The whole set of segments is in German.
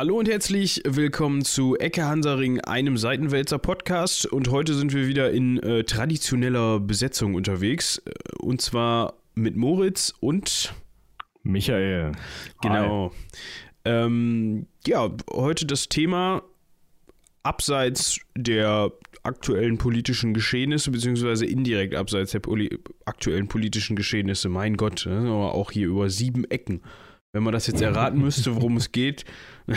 Hallo und herzlich willkommen zu Ecke Hansaring, einem Seitenwälzer Podcast. Und heute sind wir wieder in äh, traditioneller Besetzung unterwegs. Äh, und zwar mit Moritz und Michael. Genau. Ähm, ja, heute das Thema abseits der aktuellen politischen Geschehnisse, beziehungsweise indirekt abseits der poli aktuellen politischen Geschehnisse. Mein Gott, ne? auch hier über sieben Ecken. Wenn man das jetzt erraten müsste, worum es geht.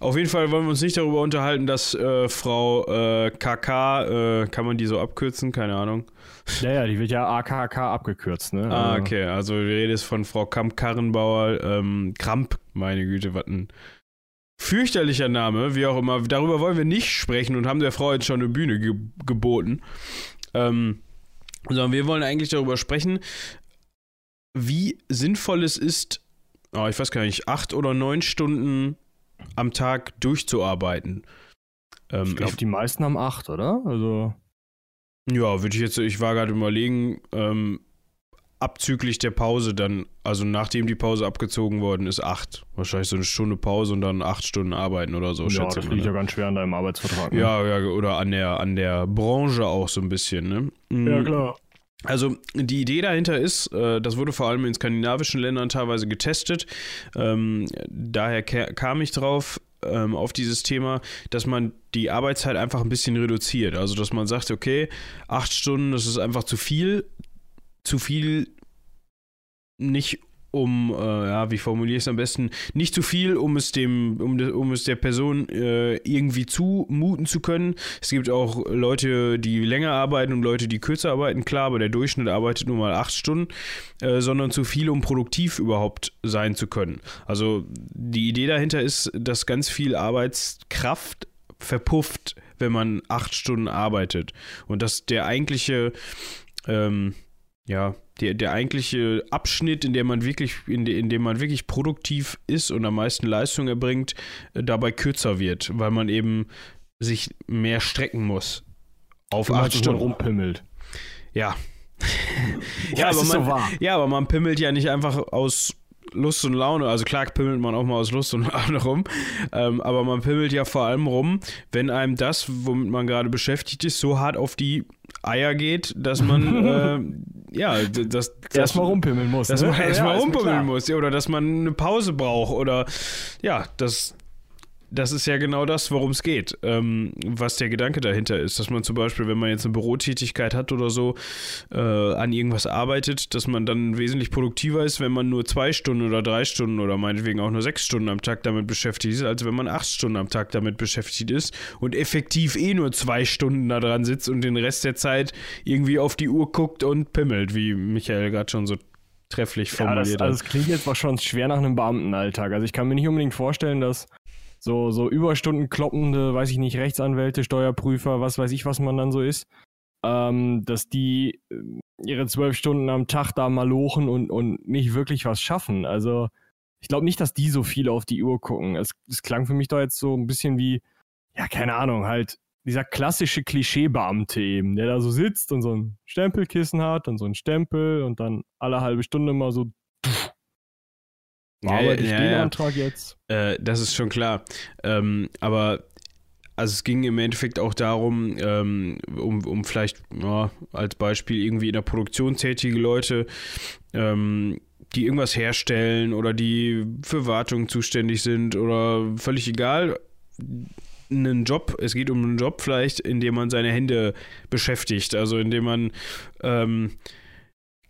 Auf jeden Fall wollen wir uns nicht darüber unterhalten, dass äh, Frau äh, KK, äh, kann man die so abkürzen? Keine Ahnung. Ja, ja, die wird ja AKK abgekürzt, ne? Ah, also okay. Also die Rede ist von Frau Kamp-Karrenbauer, ähm, Kramp, meine Güte, was ein fürchterlicher Name, wie auch immer. Darüber wollen wir nicht sprechen und haben der Frau jetzt schon eine Bühne ge geboten. Ähm, sondern wir wollen eigentlich darüber sprechen, wie sinnvoll es ist, oh, ich weiß gar nicht, acht oder neun Stunden am Tag durchzuarbeiten. Ähm, ich glaube, die meisten haben acht, oder? Also. Ja, würde ich jetzt, ich war gerade überlegen, ähm, abzüglich der Pause dann, also nachdem die Pause abgezogen worden ist, acht. Wahrscheinlich so eine Stunde Pause und dann acht Stunden arbeiten oder so. Ja, das liegt ja ganz schwer an deinem Arbeitsvertrag. Ne? Ja, ja, oder an der, an der Branche auch so ein bisschen, ne? Ja, klar. Also die Idee dahinter ist, äh, das wurde vor allem in skandinavischen Ländern teilweise getestet. Ähm, daher kam ich drauf, ähm, auf dieses Thema, dass man die Arbeitszeit einfach ein bisschen reduziert. Also dass man sagt, okay, acht Stunden, das ist einfach zu viel, zu viel nicht um, äh, ja, wie formuliere ich es am besten, nicht zu viel, um es dem, um, de, um es der Person äh, irgendwie zumuten zu können. Es gibt auch Leute, die länger arbeiten und Leute, die kürzer arbeiten, klar, aber der Durchschnitt arbeitet nur mal acht Stunden, äh, sondern zu viel, um produktiv überhaupt sein zu können. Also die Idee dahinter ist, dass ganz viel Arbeitskraft verpufft, wenn man acht Stunden arbeitet. Und dass der eigentliche, ähm, ja, der, der eigentliche Abschnitt, in dem man wirklich, in, de, in dem man wirklich produktiv ist und am meisten Leistung erbringt, äh, dabei kürzer wird, weil man eben sich mehr strecken muss. Auf acht Stunden rumpimmelt. Ja. ja, aber man, so ja, aber man pimmelt ja nicht einfach aus Lust und Laune. Also klar pimmelt man auch mal aus Lust und Laune rum, ähm, aber man pimmelt ja vor allem rum, wenn einem das, womit man gerade beschäftigt ist, so hart auf die Eier geht, dass man äh, ja, das, das erstmal rumpimmeln muss. Dass ne? man erstmal ja, rumpimmeln muss, oder dass man eine Pause braucht oder ja, das das ist ja genau das, worum es geht. Ähm, was der Gedanke dahinter ist, dass man zum Beispiel, wenn man jetzt eine Bürotätigkeit hat oder so, äh, an irgendwas arbeitet, dass man dann wesentlich produktiver ist, wenn man nur zwei Stunden oder drei Stunden oder meinetwegen auch nur sechs Stunden am Tag damit beschäftigt ist, als wenn man acht Stunden am Tag damit beschäftigt ist und effektiv eh nur zwei Stunden da dran sitzt und den Rest der Zeit irgendwie auf die Uhr guckt und pimmelt, wie Michael gerade schon so trefflich formuliert ja, das, also das klingt jetzt schon schwer nach einem Beamtenalltag. Also ich kann mir nicht unbedingt vorstellen, dass so, so Überstunden kloppende, weiß ich nicht, Rechtsanwälte, Steuerprüfer, was weiß ich, was man dann so ist, ähm, dass die äh, ihre zwölf Stunden am Tag da mal lochen und, und nicht wirklich was schaffen. Also ich glaube nicht, dass die so viel auf die Uhr gucken. Es, es klang für mich doch jetzt so ein bisschen wie, ja, keine Ahnung, halt dieser klassische Klischeebeamte eben, der da so sitzt und so ein Stempelkissen hat und so ein Stempel und dann alle halbe Stunde mal so war ja, aber ja, den Antrag jetzt. Äh, das ist schon klar. Ähm, aber also es ging im Endeffekt auch darum, ähm, um, um vielleicht ja, als Beispiel irgendwie in der Produktion tätige Leute, ähm, die irgendwas herstellen oder die für Wartung zuständig sind oder völlig egal, einen Job, es geht um einen Job vielleicht, in dem man seine Hände beschäftigt, also in dem man ähm,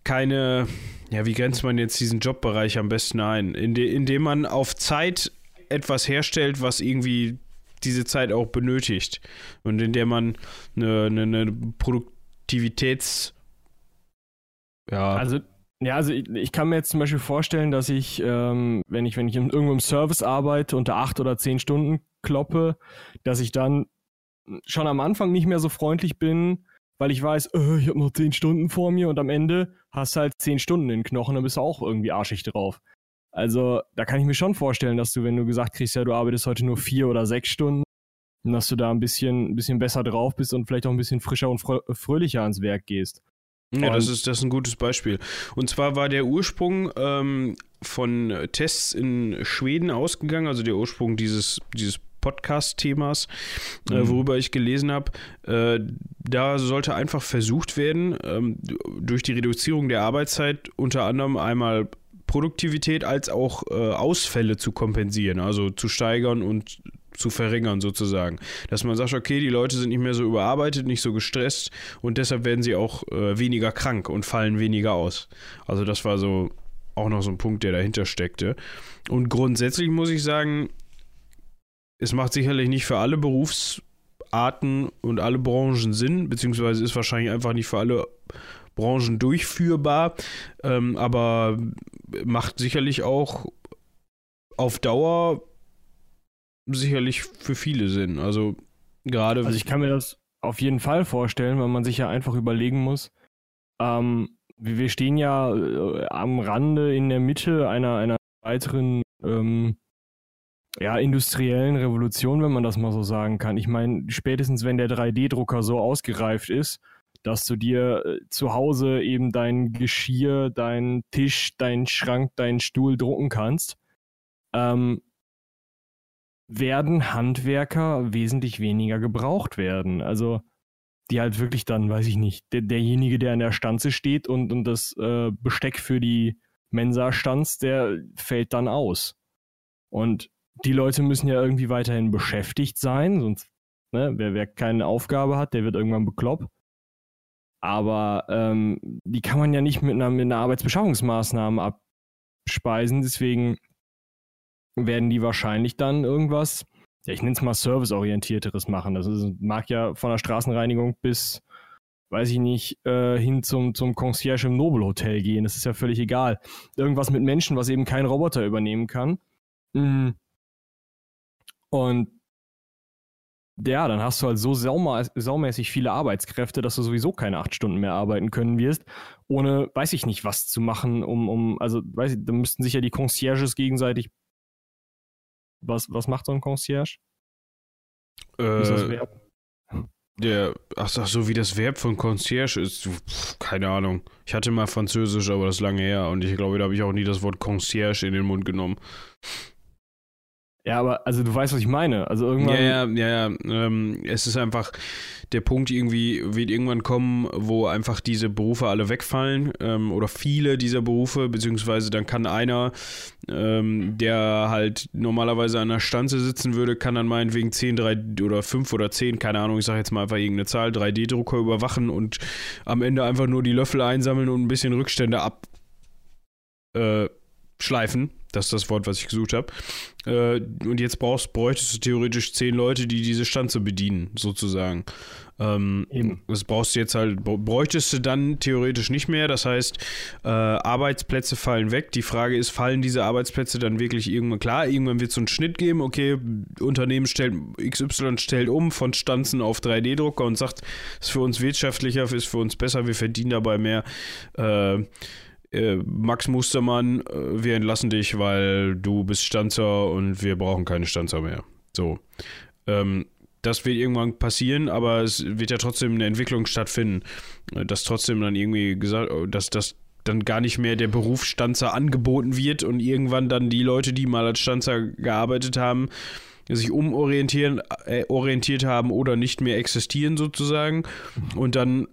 keine, ja, wie grenzt man jetzt diesen Jobbereich am besten ein? Inde, indem man auf Zeit etwas herstellt, was irgendwie diese Zeit auch benötigt. Und in der man eine, eine, eine Produktivitäts. Ja. Also, ja, also ich, ich, kann mir jetzt zum Beispiel vorstellen, dass ich, ähm, wenn ich, wenn ich irgendwo im Service arbeite, unter acht oder zehn Stunden kloppe, dass ich dann schon am Anfang nicht mehr so freundlich bin, weil ich weiß, äh, ich habe noch zehn Stunden vor mir und am Ende hast du halt zehn Stunden in den Knochen, dann bist du auch irgendwie arschig drauf. Also da kann ich mir schon vorstellen, dass du, wenn du gesagt kriegst, ja, du arbeitest heute nur vier oder sechs Stunden, dass du da ein bisschen, ein bisschen besser drauf bist und vielleicht auch ein bisschen frischer und fröhlicher ans Werk gehst. Ja, das ist, das ist ein gutes Beispiel. Und zwar war der Ursprung ähm, von Tests in Schweden ausgegangen, also der Ursprung dieses, dieses Podcast-Themas, äh, mhm. äh, worüber ich gelesen habe. Äh, da sollte einfach versucht werden, ähm, durch die Reduzierung der Arbeitszeit unter anderem einmal Produktivität als auch äh, Ausfälle zu kompensieren, also zu steigern und zu verringern sozusagen. Dass man sagt, okay, die Leute sind nicht mehr so überarbeitet, nicht so gestresst und deshalb werden sie auch äh, weniger krank und fallen weniger aus. Also das war so auch noch so ein Punkt, der dahinter steckte. Und grundsätzlich muss ich sagen, es macht sicherlich nicht für alle Berufsarten und alle Branchen Sinn, beziehungsweise ist wahrscheinlich einfach nicht für alle Branchen durchführbar, ähm, aber macht sicherlich auch auf Dauer sicherlich für viele Sinn. Also gerade. Also ich kann mir das auf jeden Fall vorstellen, weil man sich ja einfach überlegen muss. Ähm, wir stehen ja äh, am Rande in der Mitte einer, einer weiteren ähm, ja, industriellen Revolution, wenn man das mal so sagen kann. Ich meine, spätestens wenn der 3D-Drucker so ausgereift ist, dass du dir äh, zu Hause eben dein Geschirr, deinen Tisch, deinen Schrank, deinen Stuhl drucken kannst, ähm, werden Handwerker wesentlich weniger gebraucht werden. Also die halt wirklich dann, weiß ich nicht, der, derjenige, der an der Stanze steht und, und das äh, Besteck für die Mensa stanzt, der fällt dann aus. Und die Leute müssen ja irgendwie weiterhin beschäftigt sein, sonst, ne, wer, wer keine Aufgabe hat, der wird irgendwann bekloppt. Aber ähm, die kann man ja nicht mit einer, mit einer Arbeitsbeschaffungsmaßnahme abspeisen, deswegen werden die wahrscheinlich dann irgendwas, ja, ich nenne es mal serviceorientierteres machen. Das ist, mag ja von der Straßenreinigung bis, weiß ich nicht, äh, hin zum, zum Concierge im Nobelhotel gehen. Das ist ja völlig egal. Irgendwas mit Menschen, was eben kein Roboter übernehmen kann. Mhm. Und ja, dann hast du halt so saumäßig viele Arbeitskräfte, dass du sowieso keine acht Stunden mehr arbeiten können wirst, ohne, weiß ich nicht, was zu machen, um, um, also, weiß ich, da müssten sich ja die Concierges gegenseitig. Was, was macht so ein Concierge? Äh, ist das Verb? Der, ach, so wie das Verb von Concierge ist, keine Ahnung. Ich hatte mal Französisch, aber das ist lange her und ich glaube, da habe ich auch nie das Wort Concierge in den Mund genommen. Ja, aber also du weißt, was ich meine. Also irgendwann. Ja, ja, ja, ja. Ähm, es ist einfach, der Punkt irgendwie wird irgendwann kommen, wo einfach diese Berufe alle wegfallen ähm, oder viele dieser Berufe, beziehungsweise dann kann einer, ähm, der halt normalerweise an der Stanze sitzen würde, kann dann meinetwegen 10, 3 oder 5 oder 10, keine Ahnung, ich sage jetzt mal einfach irgendeine Zahl, 3D-Drucker überwachen und am Ende einfach nur die Löffel einsammeln und ein bisschen Rückstände ab. Äh, schleifen. Das ist das Wort, was ich gesucht habe. Äh, und jetzt brauchst, bräuchtest du theoretisch zehn Leute, die diese Stanze bedienen, sozusagen. Ähm, das brauchst du jetzt halt, bräuchtest du dann theoretisch nicht mehr. Das heißt, äh, Arbeitsplätze fallen weg. Die Frage ist, fallen diese Arbeitsplätze dann wirklich irgendwann klar? Irgendwann wird es so einen Schnitt geben, okay, Unternehmen stellt, XY stellt um von Stanzen auf 3D-Drucker und sagt, ist für uns wirtschaftlicher, ist für uns besser, wir verdienen dabei mehr. Äh, äh, Max Mustermann, äh, wir entlassen dich, weil du bist Stanzer und wir brauchen keine Stanzer mehr. So. Ähm, das wird irgendwann passieren, aber es wird ja trotzdem eine Entwicklung stattfinden, äh, dass trotzdem dann irgendwie gesagt, dass das dann gar nicht mehr der Beruf Stanzer angeboten wird und irgendwann dann die Leute, die mal als Stanzer gearbeitet haben, sich umorientieren, äh, orientiert haben oder nicht mehr existieren sozusagen. Und dann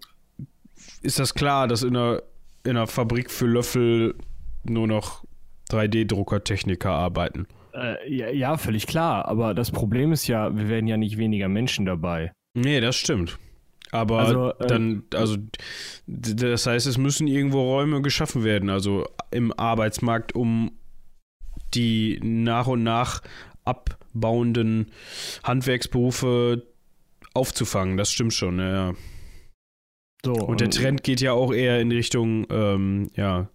ist das klar, dass in einer in einer Fabrik für Löffel nur noch 3D-Druckertechniker arbeiten. Äh, ja, ja, völlig klar. Aber das Problem ist ja, wir werden ja nicht weniger Menschen dabei. Nee, das stimmt. Aber also, äh, dann, also das heißt, es müssen irgendwo Räume geschaffen werden, also im Arbeitsmarkt, um die nach und nach abbauenden Handwerksberufe aufzufangen. Das stimmt schon, ja. So, und der Trend geht ja auch eher in Richtung, ähm, ja,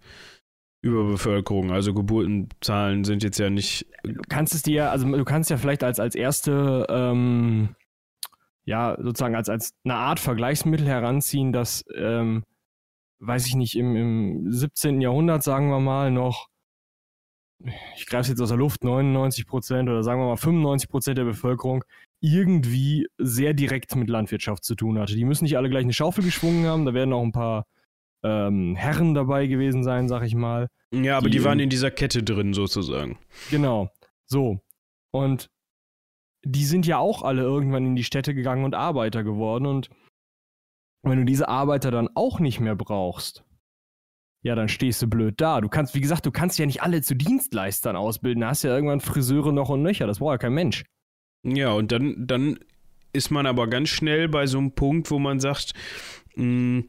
Überbevölkerung. Also Geburtenzahlen sind jetzt ja nicht. Du kannst es dir, also du kannst ja vielleicht als, als erste, ähm, ja, sozusagen als, als eine Art Vergleichsmittel heranziehen, dass, ähm, weiß ich nicht, im, im 17. Jahrhundert, sagen wir mal, noch, ich greife es jetzt aus der Luft, 99 Prozent oder sagen wir mal 95 Prozent der Bevölkerung irgendwie sehr direkt mit Landwirtschaft zu tun hatte. Die müssen nicht alle gleich eine Schaufel geschwungen haben, da werden auch ein paar ähm, Herren dabei gewesen sein, sag ich mal. Ja, aber die, die waren in dieser Kette drin sozusagen. Genau. So. Und die sind ja auch alle irgendwann in die Städte gegangen und Arbeiter geworden. Und wenn du diese Arbeiter dann auch nicht mehr brauchst, ja, dann stehst du blöd da. Du kannst, wie gesagt, du kannst ja nicht alle zu Dienstleistern ausbilden. Da hast ja irgendwann Friseure noch und nöcher. Das braucht ja kein Mensch. Ja, und dann, dann ist man aber ganz schnell bei so einem Punkt, wo man sagt, mh, hm,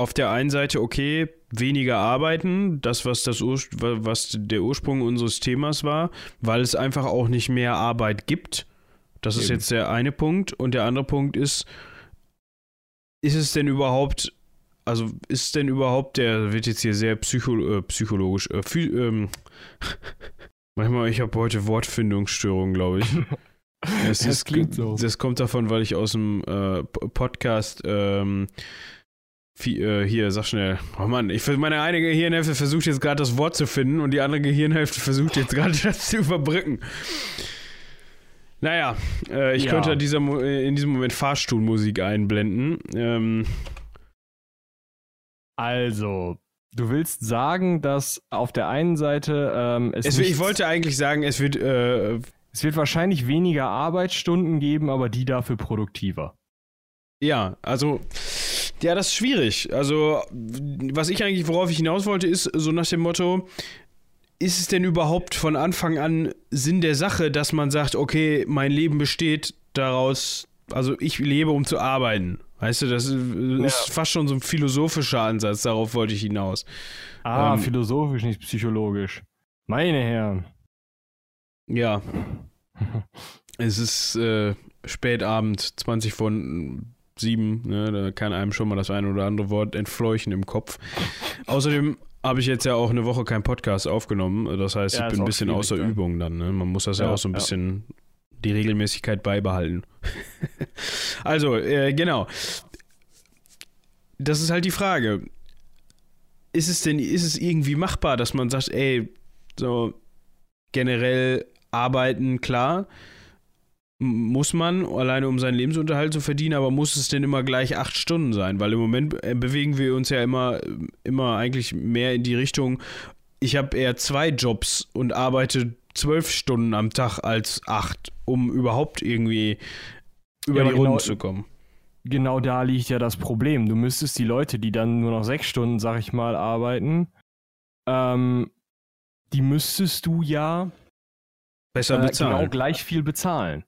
auf der einen Seite, okay, weniger arbeiten, das, was, das Ur was der Ursprung unseres Themas war, weil es einfach auch nicht mehr Arbeit gibt. Das Eben. ist jetzt der eine Punkt. Und der andere Punkt ist, ist es denn überhaupt, also ist denn überhaupt, der wird jetzt hier sehr psycho, äh, psychologisch, äh, ähm, manchmal, ich habe heute Wortfindungsstörungen, glaube ich. Das ist, klingt so. Das kommt davon, weil ich aus dem äh, Podcast ähm, äh, hier, sag schnell. Oh Mann, ich, meine eine Gehirnhälfte versucht jetzt gerade das Wort zu finden und die andere Gehirnhälfte versucht jetzt gerade das zu überbrücken. Naja, äh, ich ja. könnte dieser, äh, in diesem Moment Fahrstuhlmusik einblenden. Ähm, also, du willst sagen, dass auf der einen Seite ähm, es. es ich wollte eigentlich sagen, es wird. Äh, es wird wahrscheinlich weniger Arbeitsstunden geben, aber die dafür produktiver. Ja, also ja, das ist schwierig. Also, was ich eigentlich, worauf ich hinaus wollte, ist so nach dem Motto, ist es denn überhaupt von Anfang an Sinn der Sache, dass man sagt, okay, mein Leben besteht daraus, also ich lebe, um zu arbeiten. Weißt du, das ist, ja. fast schon so ein philosophischer Ansatz, darauf wollte ich hinaus. Ah, ähm, philosophisch, nicht psychologisch. Meine Herren. Ja. es ist äh, Spätabend, 20 von sieben, ne, da kann einem schon mal das eine oder andere Wort entfleuchen im Kopf. Außerdem habe ich jetzt ja auch eine Woche keinen Podcast aufgenommen. Das heißt, ja, ich bin ein bisschen außer ja. Übung dann. Ne? Man muss das ja, ja auch so ein bisschen die Regelmäßigkeit beibehalten. also, äh, genau. Das ist halt die Frage. Ist es denn, ist es irgendwie machbar, dass man sagt, ey, so generell arbeiten, klar, muss man, alleine um seinen Lebensunterhalt zu verdienen, aber muss es denn immer gleich acht Stunden sein? Weil im Moment äh, bewegen wir uns ja immer, immer eigentlich mehr in die Richtung, ich habe eher zwei Jobs und arbeite zwölf Stunden am Tag als acht, um überhaupt irgendwie über ja, die Runden genau, zu kommen. Genau da liegt ja das Problem. Du müsstest die Leute, die dann nur noch sechs Stunden, sag ich mal, arbeiten, ähm, die müsstest du ja besser äh, bezahlen. Genau gleich viel bezahlen.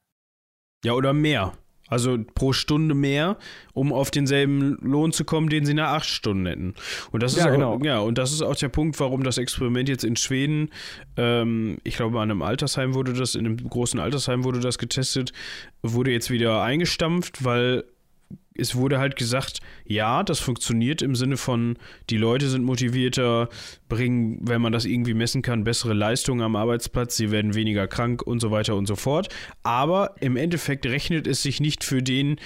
Ja, oder mehr. Also pro Stunde mehr, um auf denselben Lohn zu kommen, den sie nach acht Stunden hätten. Und das ist ja, auch, genau. ja, und das ist auch der Punkt, warum das Experiment jetzt in Schweden, ähm, ich glaube, an einem Altersheim wurde das, in einem großen Altersheim wurde das getestet, wurde jetzt wieder eingestampft, weil es wurde halt gesagt, ja, das funktioniert im Sinne von, die Leute sind motivierter, bringen, wenn man das irgendwie messen kann, bessere Leistungen am Arbeitsplatz, sie werden weniger krank und so weiter und so fort. Aber im Endeffekt rechnet es sich nicht für den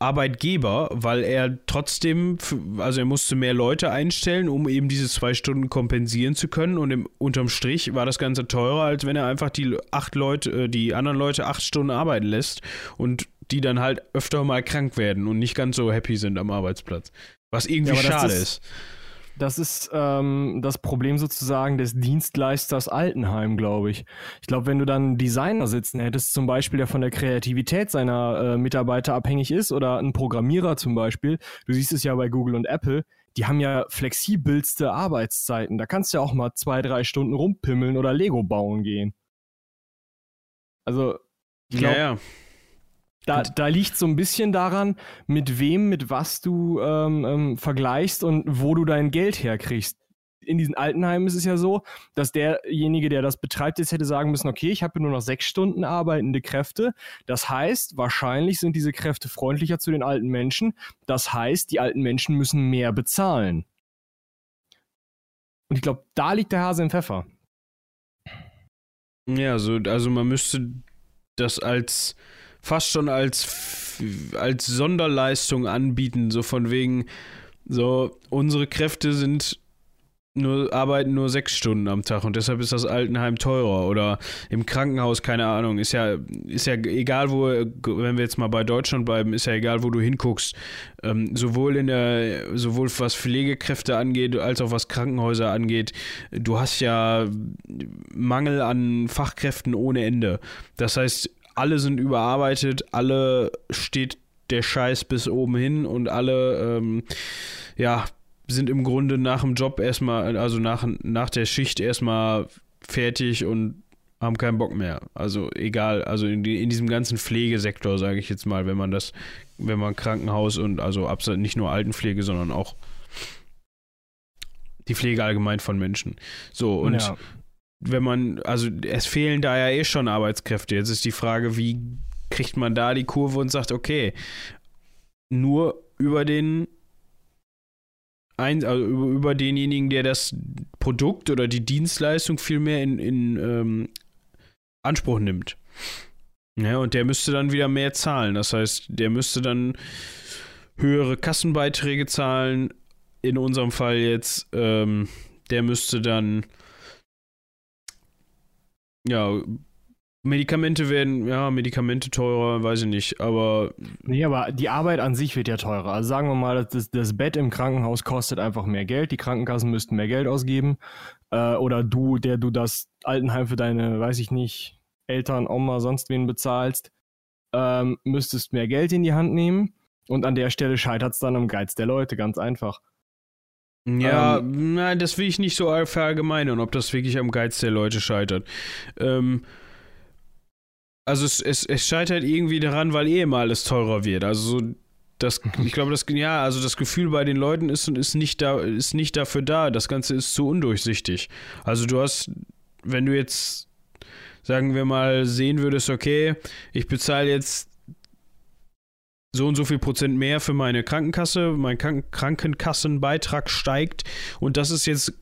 Arbeitgeber, weil er trotzdem, also er musste mehr Leute einstellen, um eben diese zwei Stunden kompensieren zu können. Und im, unterm Strich war das Ganze teurer, als wenn er einfach die acht Leute, äh, die anderen Leute acht Stunden arbeiten lässt und die dann halt öfter mal krank werden und nicht ganz so happy sind am Arbeitsplatz. Was irgendwie ja, schade ist, ist. Das ist ähm, das Problem sozusagen des Dienstleisters Altenheim, glaube ich. Ich glaube, wenn du dann einen Designer sitzen hättest, zum Beispiel, der von der Kreativität seiner äh, Mitarbeiter abhängig ist, oder ein Programmierer zum Beispiel, du siehst es ja bei Google und Apple, die haben ja flexibelste Arbeitszeiten. Da kannst du ja auch mal zwei, drei Stunden rumpimmeln oder Lego bauen gehen. Also, ich glaube, ja, ja. Da, da liegt so ein bisschen daran, mit wem, mit was du ähm, ähm, vergleichst und wo du dein Geld herkriegst. In diesen Altenheimen ist es ja so, dass derjenige, der das betreibt, jetzt hätte sagen müssen, okay, ich habe nur noch sechs Stunden arbeitende Kräfte. Das heißt, wahrscheinlich sind diese Kräfte freundlicher zu den alten Menschen. Das heißt, die alten Menschen müssen mehr bezahlen. Und ich glaube, da liegt der Hase im Pfeffer. Ja, also, also man müsste das als fast schon als, als Sonderleistung anbieten, so von wegen, so, unsere Kräfte sind nur arbeiten nur sechs Stunden am Tag und deshalb ist das Altenheim teurer oder im Krankenhaus, keine Ahnung, ist ja, ist ja egal, wo, wenn wir jetzt mal bei Deutschland bleiben, ist ja egal, wo du hinguckst. Ähm, sowohl in der, sowohl was Pflegekräfte angeht, als auch was Krankenhäuser angeht, du hast ja Mangel an Fachkräften ohne Ende. Das heißt, alle sind überarbeitet, alle steht der Scheiß bis oben hin und alle, ähm, ja, sind im Grunde nach dem Job erstmal, also nach, nach der Schicht erstmal fertig und haben keinen Bock mehr. Also egal, also in, in diesem ganzen Pflegesektor, sage ich jetzt mal, wenn man das, wenn man Krankenhaus und also nicht nur Altenpflege, sondern auch die Pflege allgemein von Menschen. So, und ja. Wenn man, also es fehlen da ja eh schon Arbeitskräfte. Jetzt ist die Frage, wie kriegt man da die Kurve und sagt, okay, nur über den ein, also über, über denjenigen, der das Produkt oder die Dienstleistung viel mehr in, in ähm, Anspruch nimmt. Ja, und der müsste dann wieder mehr zahlen. Das heißt, der müsste dann höhere Kassenbeiträge zahlen. In unserem Fall jetzt, ähm, der müsste dann ja Medikamente werden, ja, Medikamente teurer, weiß ich nicht, aber. Nee, aber die Arbeit an sich wird ja teurer. Also sagen wir mal, das, das Bett im Krankenhaus kostet einfach mehr Geld, die Krankenkassen müssten mehr Geld ausgeben. Äh, oder du, der du das Altenheim für deine, weiß ich nicht, Eltern, Oma, sonst wen bezahlst, ähm, müsstest mehr Geld in die Hand nehmen. Und an der Stelle scheitert es dann am Geiz der Leute, ganz einfach. Ja, ähm, nein, das will ich nicht so verallgemeinern, ob das wirklich am Geiz der Leute scheitert. Ähm, also es, es, es scheitert irgendwie daran, weil eh mal alles teurer wird. Also so das, ich glaube, das, ja, also das Gefühl bei den Leuten ist, ist, nicht da, ist nicht dafür da. Das Ganze ist zu undurchsichtig. Also du hast, wenn du jetzt, sagen wir mal, sehen würdest, okay, ich bezahle jetzt so und so viel Prozent mehr für meine Krankenkasse, mein Krank Krankenkassenbeitrag steigt und das ist jetzt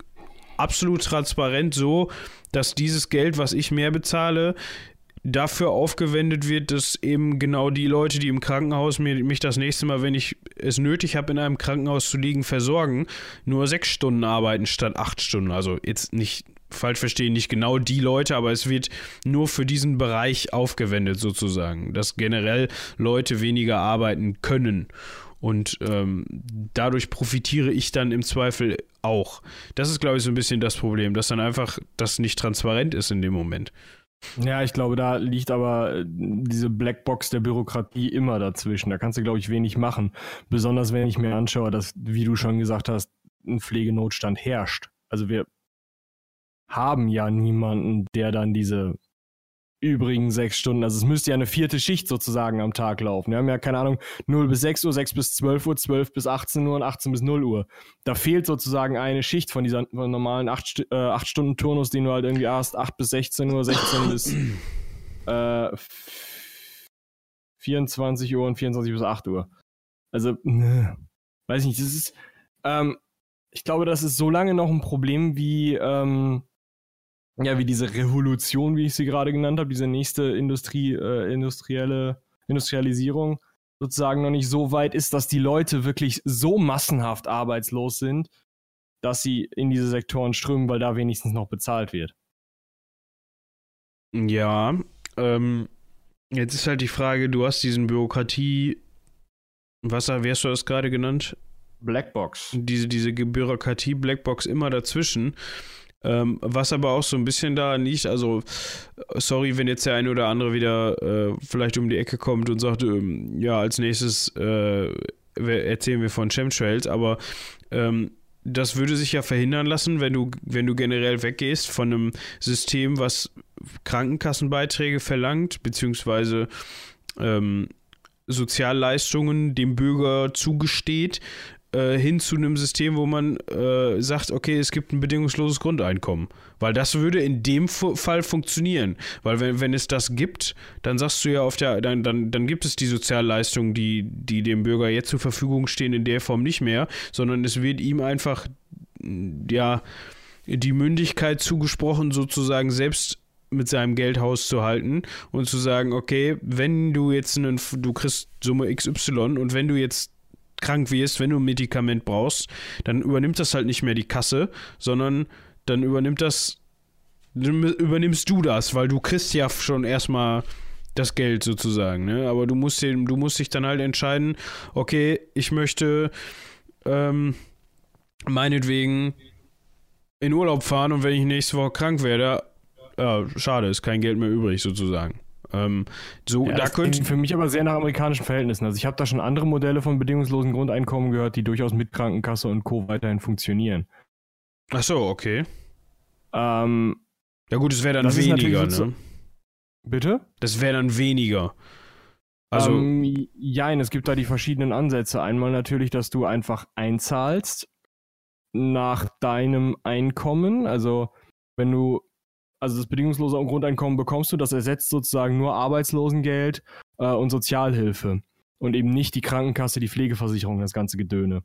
absolut transparent so, dass dieses Geld, was ich mehr bezahle, dafür aufgewendet wird, dass eben genau die Leute, die im Krankenhaus mir, mich das nächste Mal, wenn ich es nötig habe, in einem Krankenhaus zu liegen, versorgen, nur sechs Stunden arbeiten statt acht Stunden. Also jetzt nicht falsch verstehen, nicht genau die Leute, aber es wird nur für diesen Bereich aufgewendet sozusagen, dass generell Leute weniger arbeiten können. Und ähm, dadurch profitiere ich dann im Zweifel auch. Das ist, glaube ich, so ein bisschen das Problem, dass dann einfach das nicht transparent ist in dem Moment. Ja, ich glaube, da liegt aber äh, diese Blackbox der Bürokratie immer dazwischen. Da kannst du, glaube ich, wenig machen. Besonders wenn ich mir anschaue, dass, wie du schon gesagt hast, ein Pflegenotstand herrscht. Also wir haben ja niemanden, der dann diese übrigen sechs Stunden. Also es müsste ja eine vierte Schicht sozusagen am Tag laufen. Wir haben ja, keine Ahnung, 0 bis 6 Uhr, 6 bis 12 Uhr, 12 bis 18 Uhr und 18 bis 0 Uhr. Da fehlt sozusagen eine Schicht von dieser von normalen 8, äh, 8 Stunden Turnus, den du halt irgendwie hast, 8 bis 16 Uhr, 16 bis äh, 24 Uhr und 24 bis 8 Uhr. Also, ne, weiß ich nicht, das ist, ähm, ich glaube, das ist so lange noch ein Problem wie, ähm, ja, wie diese Revolution, wie ich sie gerade genannt habe, diese nächste Industrie, äh, industrielle Industrialisierung sozusagen noch nicht so weit ist, dass die Leute wirklich so massenhaft arbeitslos sind, dass sie in diese Sektoren strömen, weil da wenigstens noch bezahlt wird. Ja, ähm, jetzt ist halt die Frage, du hast diesen Bürokratie, was wie hast du das gerade genannt? Blackbox. Diese, diese Bürokratie-Blackbox immer dazwischen. Ähm, was aber auch so ein bisschen da liegt, also sorry, wenn jetzt der eine oder andere wieder äh, vielleicht um die Ecke kommt und sagt, ähm, ja, als nächstes äh, erzählen wir von Chemtrails, aber ähm, das würde sich ja verhindern lassen, wenn du, wenn du generell weggehst von einem System, was Krankenkassenbeiträge verlangt, beziehungsweise ähm, Sozialleistungen dem Bürger zugesteht, äh, hin zu einem System, wo man äh, sagt, okay, es gibt ein bedingungsloses Grundeinkommen. Weil das würde in dem Fall funktionieren. Weil wenn, wenn es das gibt, dann sagst du ja auf der, dann, dann, dann gibt es die Sozialleistungen, die, die dem Bürger jetzt zur Verfügung stehen, in der Form nicht mehr, sondern es wird ihm einfach, ja, die Mündigkeit zugesprochen, sozusagen selbst mit seinem Geld Haus zu halten und zu sagen, okay, wenn du jetzt einen, du kriegst Summe XY und wenn du jetzt krank wirst, wenn du ein Medikament brauchst, dann übernimmt das halt nicht mehr die Kasse, sondern dann übernimmt das, übernimmst du das, weil du kriegst ja schon erstmal das Geld sozusagen, ne? Aber du musst, den, du musst dich dann halt entscheiden, okay, ich möchte ähm, meinetwegen in Urlaub fahren und wenn ich nächste Woche krank werde, ja, schade, ist kein Geld mehr übrig sozusagen. Ähm, so, ja, da könnte für mich aber sehr nach amerikanischen Verhältnissen. Also ich habe da schon andere Modelle von bedingungslosen Grundeinkommen gehört, die durchaus mit Krankenkasse und Co. weiterhin funktionieren. Ach so, okay. Ähm, ja gut, es wäre dann weniger, ne? Bitte? Das wäre dann weniger. Also. Ähm, jein, es gibt da die verschiedenen Ansätze. Einmal natürlich, dass du einfach einzahlst nach deinem Einkommen. Also, wenn du, also das bedingungslose Grundeinkommen bekommst du, das ersetzt sozusagen nur Arbeitslosengeld äh, und Sozialhilfe. Und eben nicht die Krankenkasse, die Pflegeversicherung, das ganze Gedöne.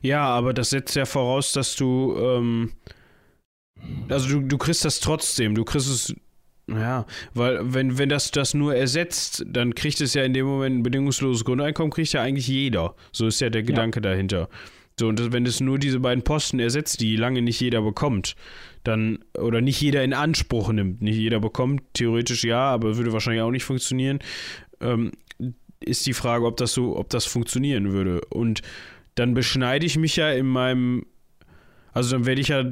Ja, aber das setzt ja voraus, dass du, ähm, also du, du kriegst das trotzdem. Du kriegst es ja, weil wenn, wenn das das nur ersetzt, dann kriegt es ja in dem Moment ein bedingungsloses Grundeinkommen, kriegt ja eigentlich jeder. So ist ja der Gedanke ja. dahinter. So, und wenn es nur diese beiden Posten ersetzt, die lange nicht jeder bekommt, dann, oder nicht jeder in Anspruch nimmt, nicht jeder bekommt, theoretisch ja, aber würde wahrscheinlich auch nicht funktionieren, ähm, ist die Frage, ob das so, ob das funktionieren würde. Und dann beschneide ich mich ja in meinem also dann werde ich ja,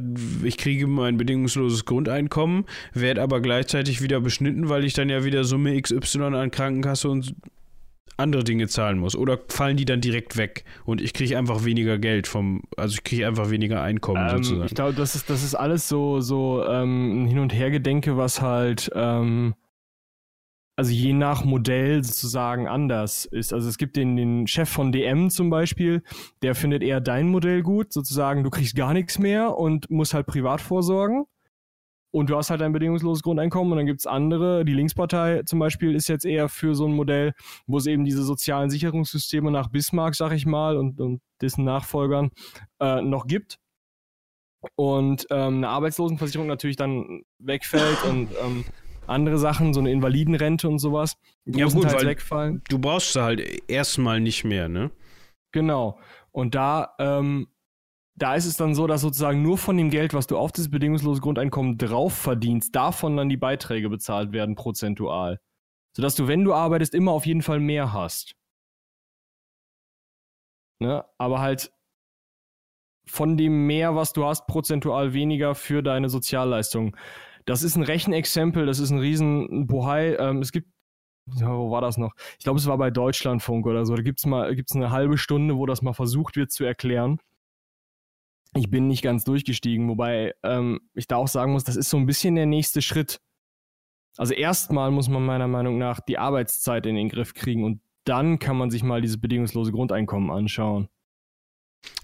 ich kriege mein bedingungsloses Grundeinkommen, werde aber gleichzeitig wieder beschnitten, weil ich dann ja wieder Summe XY an Krankenkasse und andere Dinge zahlen muss. Oder fallen die dann direkt weg und ich kriege einfach weniger Geld vom, also ich kriege einfach weniger Einkommen ähm, sozusagen. Ich glaube, das ist, das ist alles so, so ähm, Hin- und Hergedenke, was halt ähm, also je nach Modell sozusagen anders ist. Also es gibt den, den Chef von DM zum Beispiel, der findet eher dein Modell gut, sozusagen du kriegst gar nichts mehr und musst halt privat vorsorgen. Und du hast halt ein bedingungsloses Grundeinkommen und dann gibt es andere, die Linkspartei zum Beispiel ist jetzt eher für so ein Modell, wo es eben diese sozialen Sicherungssysteme nach Bismarck, sag ich mal, und, und dessen Nachfolgern äh, noch gibt. Und ähm, eine Arbeitslosenversicherung natürlich dann wegfällt und ähm, andere Sachen, so eine Invalidenrente und sowas, ja, gut, weil wegfallen. Du brauchst sie halt erstmal nicht mehr, ne? Genau. Und da, ähm, da ist es dann so, dass sozusagen nur von dem Geld, was du auf das bedingungslose Grundeinkommen drauf verdienst, davon dann die Beiträge bezahlt werden, prozentual. Sodass du, wenn du arbeitest, immer auf jeden Fall mehr hast. Ne? Aber halt von dem mehr, was du hast, prozentual weniger für deine Sozialleistungen. Das ist ein Rechenexempel, das ist ein riesen Bohai. Ähm, es gibt, wo war das noch? Ich glaube, es war bei Deutschlandfunk oder so. Da gibt es mal gibt's eine halbe Stunde, wo das mal versucht wird zu erklären. Ich bin nicht ganz durchgestiegen, wobei ähm, ich da auch sagen muss, das ist so ein bisschen der nächste Schritt. Also erstmal muss man meiner Meinung nach die Arbeitszeit in den Griff kriegen und dann kann man sich mal dieses bedingungslose Grundeinkommen anschauen.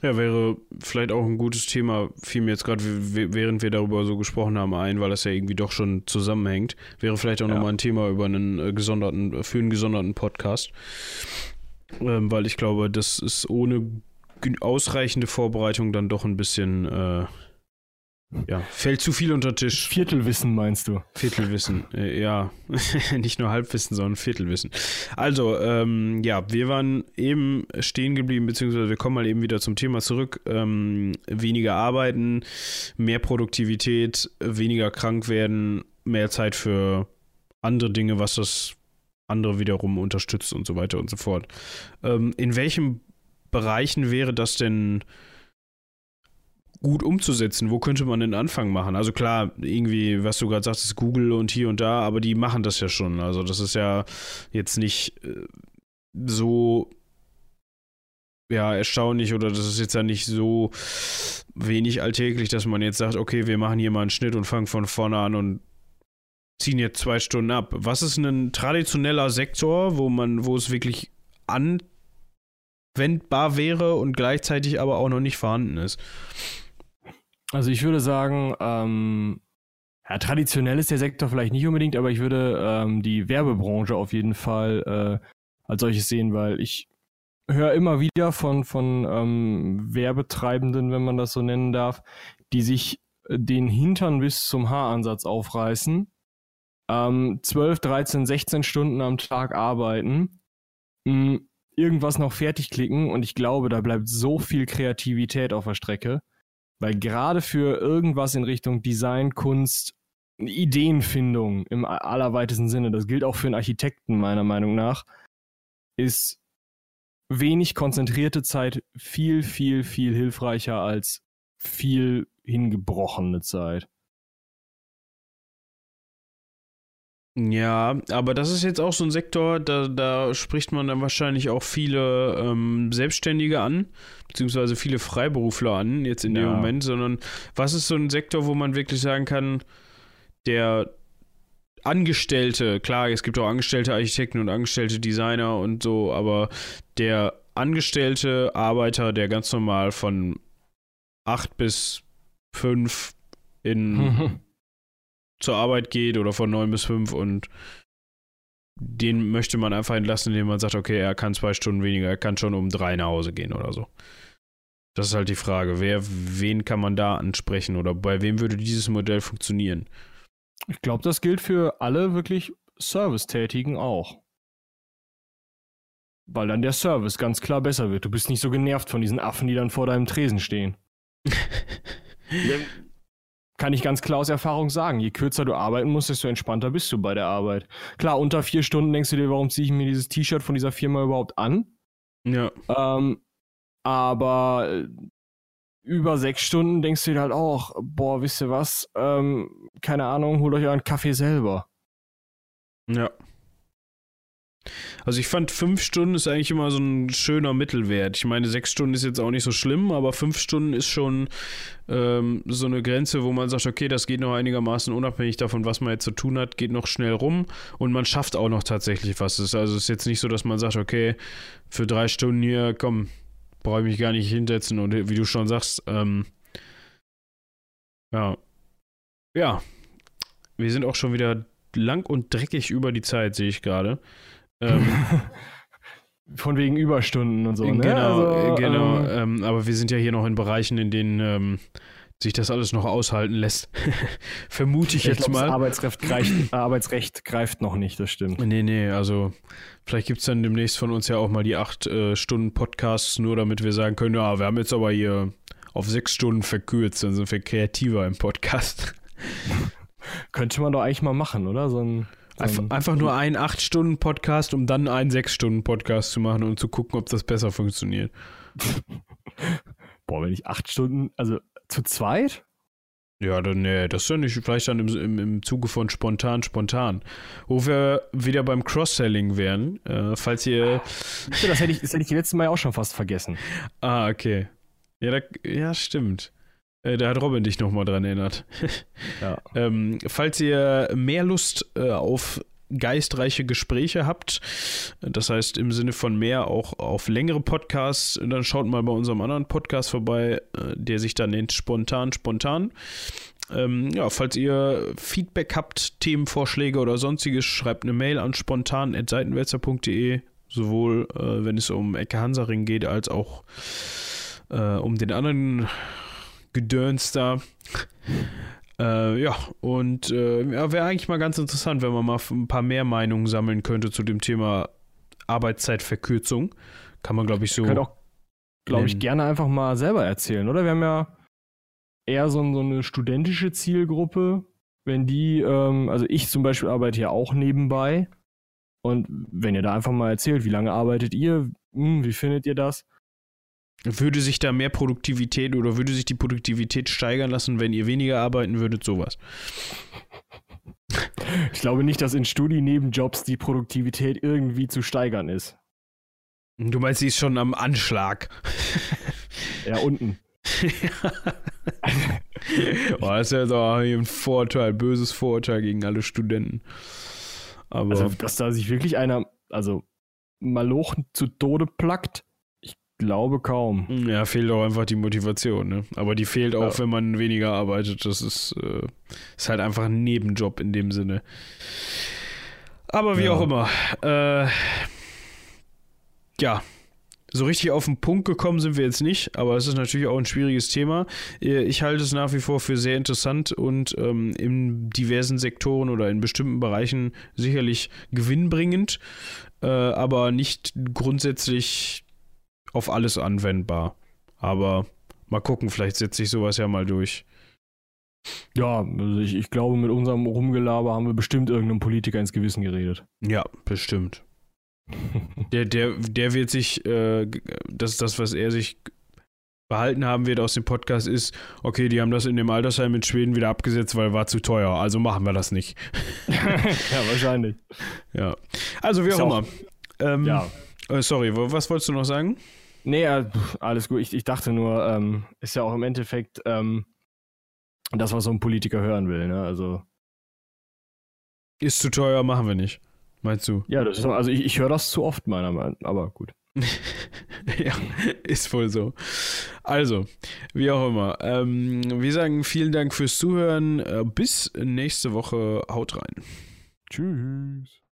Ja, wäre vielleicht auch ein gutes Thema, fiel mir jetzt gerade, während wir darüber so gesprochen haben, ein, weil das ja irgendwie doch schon zusammenhängt. Wäre vielleicht auch ja. nochmal ein Thema über einen äh, gesonderten, für einen gesonderten Podcast. Ähm, weil ich glaube, das ist ohne ausreichende Vorbereitung dann doch ein bisschen äh, ja, fällt zu viel unter Tisch. Viertelwissen meinst du? Viertelwissen, äh, ja. Nicht nur Halbwissen, sondern Viertelwissen. Also, ähm, ja, wir waren eben stehen geblieben, beziehungsweise wir kommen mal eben wieder zum Thema zurück. Ähm, weniger arbeiten, mehr Produktivität, weniger krank werden, mehr Zeit für andere Dinge, was das andere wiederum unterstützt und so weiter und so fort. Ähm, in welchen Bereichen wäre das denn gut umzusetzen? Wo könnte man den Anfang machen? Also klar, irgendwie, was du gerade sagst, ist Google und hier und da, aber die machen das ja schon. Also das ist ja jetzt nicht äh, so ja, erstaunlich oder das ist jetzt ja nicht so wenig alltäglich, dass man jetzt sagt, okay, wir machen hier mal einen Schnitt und fangen von vorne an und ziehen jetzt zwei Stunden ab. Was ist ein traditioneller Sektor, wo man, wo es wirklich anwendbar wäre und gleichzeitig aber auch noch nicht vorhanden ist? Also ich würde sagen, ähm, ja, traditionell ist der Sektor vielleicht nicht unbedingt, aber ich würde ähm, die Werbebranche auf jeden Fall äh, als solches sehen, weil ich höre immer wieder von, von ähm, Werbetreibenden, wenn man das so nennen darf, die sich den Hintern bis zum Haaransatz aufreißen, ähm, 12, 13, 16 Stunden am Tag arbeiten, mh, irgendwas noch fertig klicken und ich glaube, da bleibt so viel Kreativität auf der Strecke, weil gerade für irgendwas in Richtung Design, Kunst, Ideenfindung im allerweitesten Sinne, das gilt auch für einen Architekten meiner Meinung nach, ist wenig konzentrierte Zeit viel, viel, viel hilfreicher als viel hingebrochene Zeit. Ja, aber das ist jetzt auch so ein Sektor, da, da spricht man dann wahrscheinlich auch viele ähm, Selbstständige an, beziehungsweise viele Freiberufler an, jetzt in ja. dem Moment, sondern was ist so ein Sektor, wo man wirklich sagen kann, der Angestellte, klar, es gibt auch angestellte Architekten und angestellte Designer und so, aber der angestellte Arbeiter, der ganz normal von 8 bis 5 in zur Arbeit geht oder von 9 bis 5 und den möchte man einfach entlassen, indem man sagt, okay, er kann zwei Stunden weniger, er kann schon um drei nach Hause gehen oder so. Das ist halt die Frage, wer, wen kann man da ansprechen oder bei wem würde dieses Modell funktionieren? Ich glaube, das gilt für alle wirklich Servicetätigen auch. Weil dann der Service ganz klar besser wird. Du bist nicht so genervt von diesen Affen, die dann vor deinem Tresen stehen. Kann ich ganz klar aus Erfahrung sagen. Je kürzer du arbeiten musst, desto entspannter bist du bei der Arbeit. Klar, unter vier Stunden denkst du dir, warum ziehe ich mir dieses T-Shirt von dieser Firma überhaupt an? Ja. Ähm, aber äh, über sechs Stunden denkst du dir halt auch, boah, wisst ihr was? Ähm, keine Ahnung, holt euch euren Kaffee selber. Ja. Also ich fand fünf Stunden ist eigentlich immer so ein schöner Mittelwert. Ich meine, sechs Stunden ist jetzt auch nicht so schlimm, aber fünf Stunden ist schon ähm, so eine Grenze, wo man sagt, okay, das geht noch einigermaßen unabhängig davon, was man jetzt zu tun hat, geht noch schnell rum und man schafft auch noch tatsächlich was. Also es ist jetzt nicht so, dass man sagt, okay, für drei Stunden hier, komm, brauche ich mich gar nicht hinsetzen und wie du schon sagst, ähm, ja. Ja. Wir sind auch schon wieder lang und dreckig über die Zeit, sehe ich gerade. Ähm, Von wegen Überstunden und so, ne? Genau, also, genau. Ähm, ähm, aber wir sind ja hier noch in Bereichen, in denen ähm, sich das alles noch aushalten lässt. Vermute ich, ich jetzt glaub, mal. Das Arbeitsrecht greift, Arbeitsrecht greift noch nicht, das stimmt. Nee, nee, also vielleicht gibt es dann demnächst von uns ja auch mal die acht äh, Stunden Podcasts, nur damit wir sagen können, ja, wir haben jetzt aber hier auf sechs Stunden verkürzt, dann sind wir kreativer im Podcast. Könnte man doch eigentlich mal machen, oder? So ein Einfach, einfach nur einen 8-Stunden-Podcast, um dann einen 6-Stunden-Podcast zu machen und zu gucken, ob das besser funktioniert. Boah, wenn ich 8 Stunden, also zu zweit? Ja, dann, nee, das ist ja nicht, vielleicht dann im, im, im Zuge von spontan, spontan. Wo wir wieder beim Cross-Selling wären, äh, falls ihr. Das hätte, ich, das hätte ich letztes Mal auch schon fast vergessen. Ah, okay. Ja, da, ja stimmt. Äh, da hat Robin dich nochmal dran erinnert. ja. ähm, falls ihr mehr Lust äh, auf geistreiche Gespräche habt, das heißt im Sinne von mehr auch auf längere Podcasts, dann schaut mal bei unserem anderen Podcast vorbei, äh, der sich da nennt Spontan, Spontan. Ähm, ja, falls ihr Feedback habt, Themenvorschläge oder sonstiges, schreibt eine Mail an spontan.seitenwälzer.de, sowohl äh, wenn es um Ecke Hansaring geht, als auch äh, um den anderen Gedöns da. Äh, ja, und äh, ja, wäre eigentlich mal ganz interessant, wenn man mal ein paar mehr Meinungen sammeln könnte zu dem Thema Arbeitszeitverkürzung. Kann man, glaube ich, so. Könnt auch, glaube ich, gerne einfach mal selber erzählen, oder? Wir haben ja eher so, so eine studentische Zielgruppe. Wenn die, ähm, also ich zum Beispiel arbeite ja auch nebenbei. Und wenn ihr da einfach mal erzählt, wie lange arbeitet ihr, hm, wie findet ihr das? Würde sich da mehr Produktivität oder würde sich die Produktivität steigern lassen, wenn ihr weniger arbeiten würdet, sowas? Ich glaube nicht, dass in Studi-Nebenjobs die Produktivität irgendwie zu steigern ist. Du meinst, sie ist schon am Anschlag. Ja, unten. Boah, das ist ja doch ein Vorteil, böses Vorteil gegen alle Studenten. Aber also, dass da sich wirklich einer, also Malochen zu Tode plackt, glaube kaum. Ja, fehlt auch einfach die Motivation, ne? Aber die fehlt auch, ja. wenn man weniger arbeitet. Das ist, äh, ist halt einfach ein Nebenjob in dem Sinne. Aber wie ja. auch immer. Äh, ja. so richtig auf den Punkt gekommen sind wir jetzt nicht, aber es ist natürlich auch ein schwieriges Thema. Äh, ich halte es nach wie vor für sehr interessant und ähm, in diversen Sektoren oder in bestimmten Bereichen sicherlich gewinnbringend, äh, aber nicht grundsätzlich auf alles anwendbar. Aber mal gucken, vielleicht setzt sich sowas ja mal durch. Ja, also ich, ich glaube, mit unserem Rumgelaber haben wir bestimmt irgendeinem Politiker ins Gewissen geredet. Ja, bestimmt. Der, der, der wird sich, äh, das das, was er sich behalten haben wird aus dem Podcast, ist, okay, die haben das in dem Altersheim in Schweden wieder abgesetzt, weil war zu teuer. Also machen wir das nicht. ja, wahrscheinlich. Ja. Also wie auch immer. Ähm, Ja. äh, sorry, was wolltest du noch sagen? Nee, alles gut. Ich, ich dachte nur, ähm, ist ja auch im Endeffekt ähm, das, was so ein Politiker hören will. Ne? Also, Ist zu teuer, machen wir nicht. Meinst du? ja, das ist, also ich, ich höre das zu oft, meiner Meinung nach. Aber gut. ja, ist wohl so. Also, wie auch immer. Ähm, wir sagen vielen Dank fürs Zuhören. Äh, bis nächste Woche. Haut rein. Tschüss.